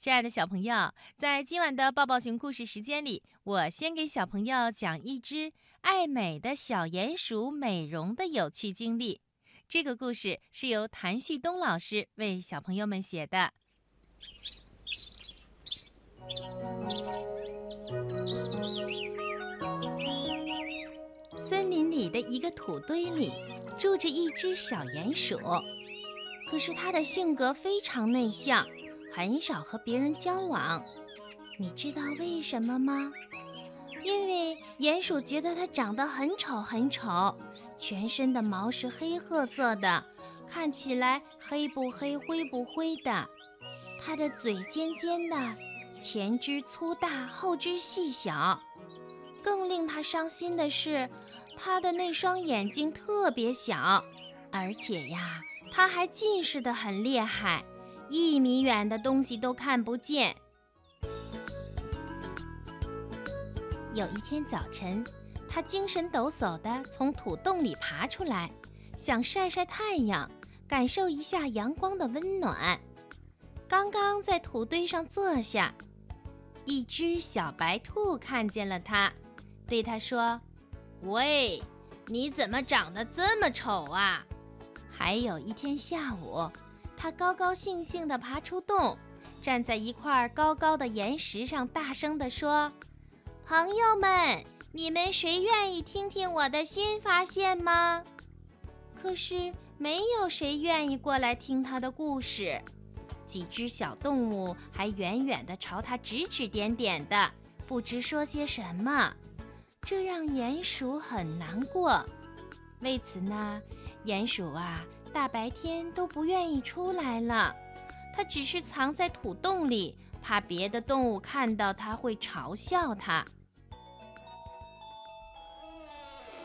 亲爱的小朋友，在今晚的抱抱熊故事时间里，我先给小朋友讲一只爱美的小鼹鼠美容的有趣经历。这个故事是由谭旭东老师为小朋友们写的。森林里的一个土堆里，住着一只小鼹鼠，可是它的性格非常内向。很少和别人交往，你知道为什么吗？因为鼹鼠觉得它长得很丑很丑，全身的毛是黑褐色的，看起来黑不黑灰不灰的。它的嘴尖尖的，前肢粗大后肢细小。更令它伤心的是，它的那双眼睛特别小，而且呀，它还近视的很厉害。一米远的东西都看不见。有一天早晨，他精神抖擞地从土洞里爬出来，想晒晒太阳，感受一下阳光的温暖。刚刚在土堆上坐下，一只小白兔看见了他，对他说：“喂，你怎么长得这么丑啊？”还有一天下午。他高高兴兴地爬出洞，站在一块高高的岩石上，大声地说：“朋友们，你们谁愿意听听我的新发现吗？”可是没有谁愿意过来听他的故事。几只小动物还远远地朝他指指点点的，不知说些什么，这让鼹鼠很难过。为此呢，鼹鼠啊。大白天都不愿意出来了，它只是藏在土洞里，怕别的动物看到它会嘲笑它。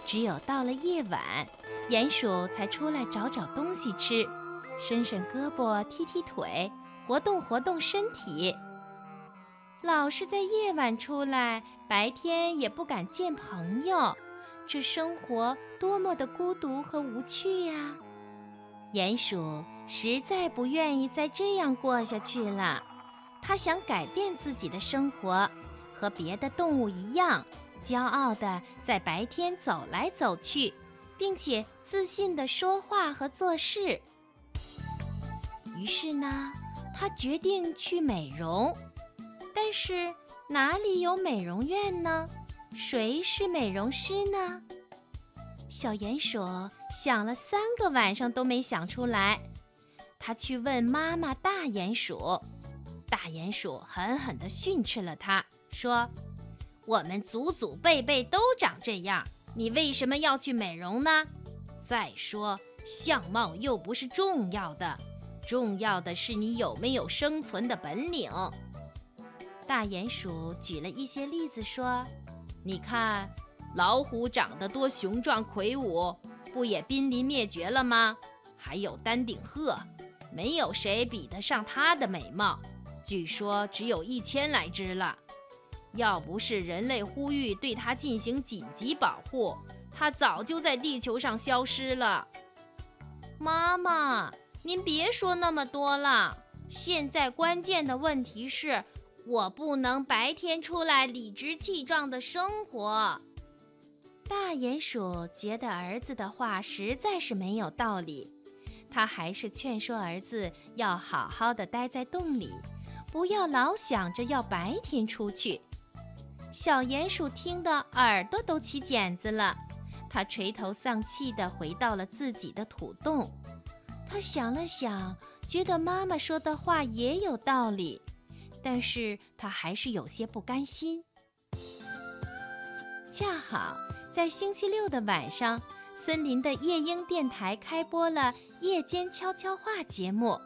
只有到了夜晚，鼹鼠才出来找找东西吃，伸伸胳膊，踢踢腿，活动活动身体。老是在夜晚出来，白天也不敢见朋友，这生活多么的孤独和无趣呀！鼹鼠实在不愿意再这样过下去了，它想改变自己的生活，和别的动物一样，骄傲地在白天走来走去，并且自信地说话和做事。于是呢，它决定去美容，但是哪里有美容院呢？谁是美容师呢？小鼹鼠想了三个晚上都没想出来，他去问妈妈大鼹鼠，大鼹鼠狠狠地训斥了他，说：“我们祖祖辈辈都长这样，你为什么要去美容呢？再说，相貌又不是重要的，重要的是你有没有生存的本领。”大鼹鼠举了一些例子说：“你看。”老虎长得多雄壮魁梧，不也濒临灭绝了吗？还有丹顶鹤，没有谁比得上它的美貌，据说只有一千来只了。要不是人类呼吁对它进行紧急保护，它早就在地球上消失了。妈妈，您别说那么多了。现在关键的问题是，我不能白天出来理直气壮的生活。大鼹鼠觉得儿子的话实在是没有道理，他还是劝说儿子要好好的待在洞里，不要老想着要白天出去。小鼹鼠听得耳朵都起茧子了，他垂头丧气地回到了自己的土洞。他想了想，觉得妈妈说的话也有道理，但是他还是有些不甘心。恰好。在星期六的晚上，森林的夜莺电台开播了夜间悄悄话节目。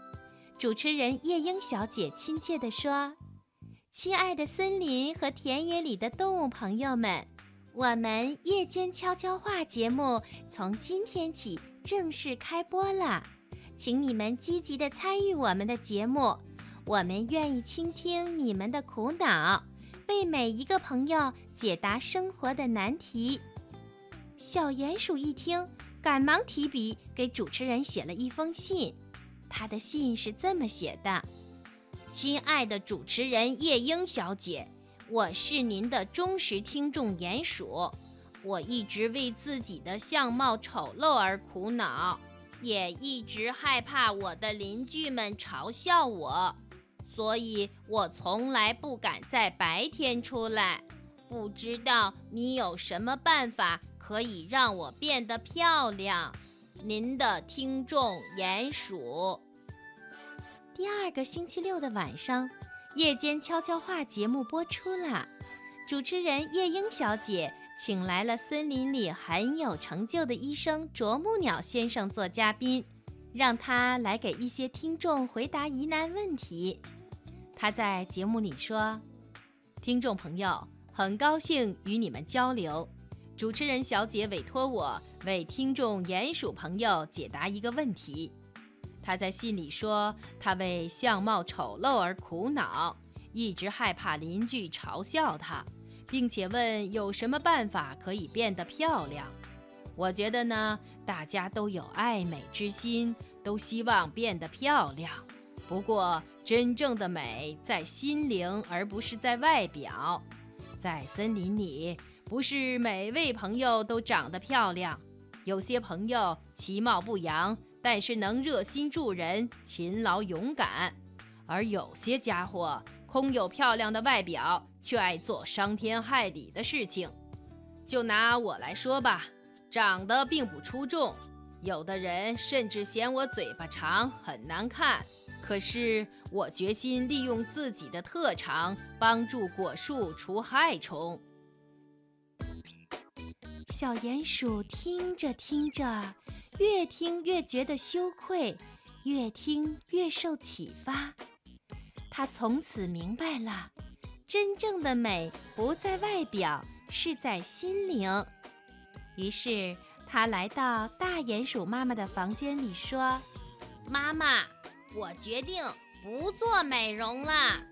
主持人夜莺小姐亲切地说：“亲爱的森林和田野里的动物朋友们，我们夜间悄悄话节目从今天起正式开播了，请你们积极地参与我们的节目，我们愿意倾听你们的苦恼，为每一个朋友解答生活的难题。”小鼹鼠一听，赶忙提笔给主持人写了一封信。他的信是这么写的：“亲爱的主持人夜莺小姐，我是您的忠实听众鼹鼠。我一直为自己的相貌丑陋而苦恼，也一直害怕我的邻居们嘲笑我，所以我从来不敢在白天出来。不知道你有什么办法可以让我变得漂亮？您的听众鼹鼠。第二个星期六的晚上，夜间悄悄话节目播出了，主持人夜莺小姐。请来了森林里很有成就的医生啄木鸟先生做嘉宾，让他来给一些听众回答疑难问题。他在节目里说：“听众朋友，很高兴与你们交流。主持人小姐委托我为听众鼹鼠朋友解答一个问题。他在信里说，他为相貌丑陋而苦恼，一直害怕邻居嘲笑他。”并且问有什么办法可以变得漂亮？我觉得呢，大家都有爱美之心，都希望变得漂亮。不过，真正的美在心灵，而不是在外表。在森林里，不是每位朋友都长得漂亮，有些朋友其貌不扬，但是能热心助人、勤劳勇敢；而有些家伙空有漂亮的外表。却爱做伤天害理的事情。就拿我来说吧，长得并不出众，有的人甚至嫌我嘴巴长，很难看。可是我决心利用自己的特长，帮助果树除害虫。小鼹鼠听着听着，越听越觉得羞愧，越听越受启发。他从此明白了。真正的美不在外表，是在心灵。于是他来到大鼹鼠妈妈的房间里，说：“妈妈，我决定不做美容了。”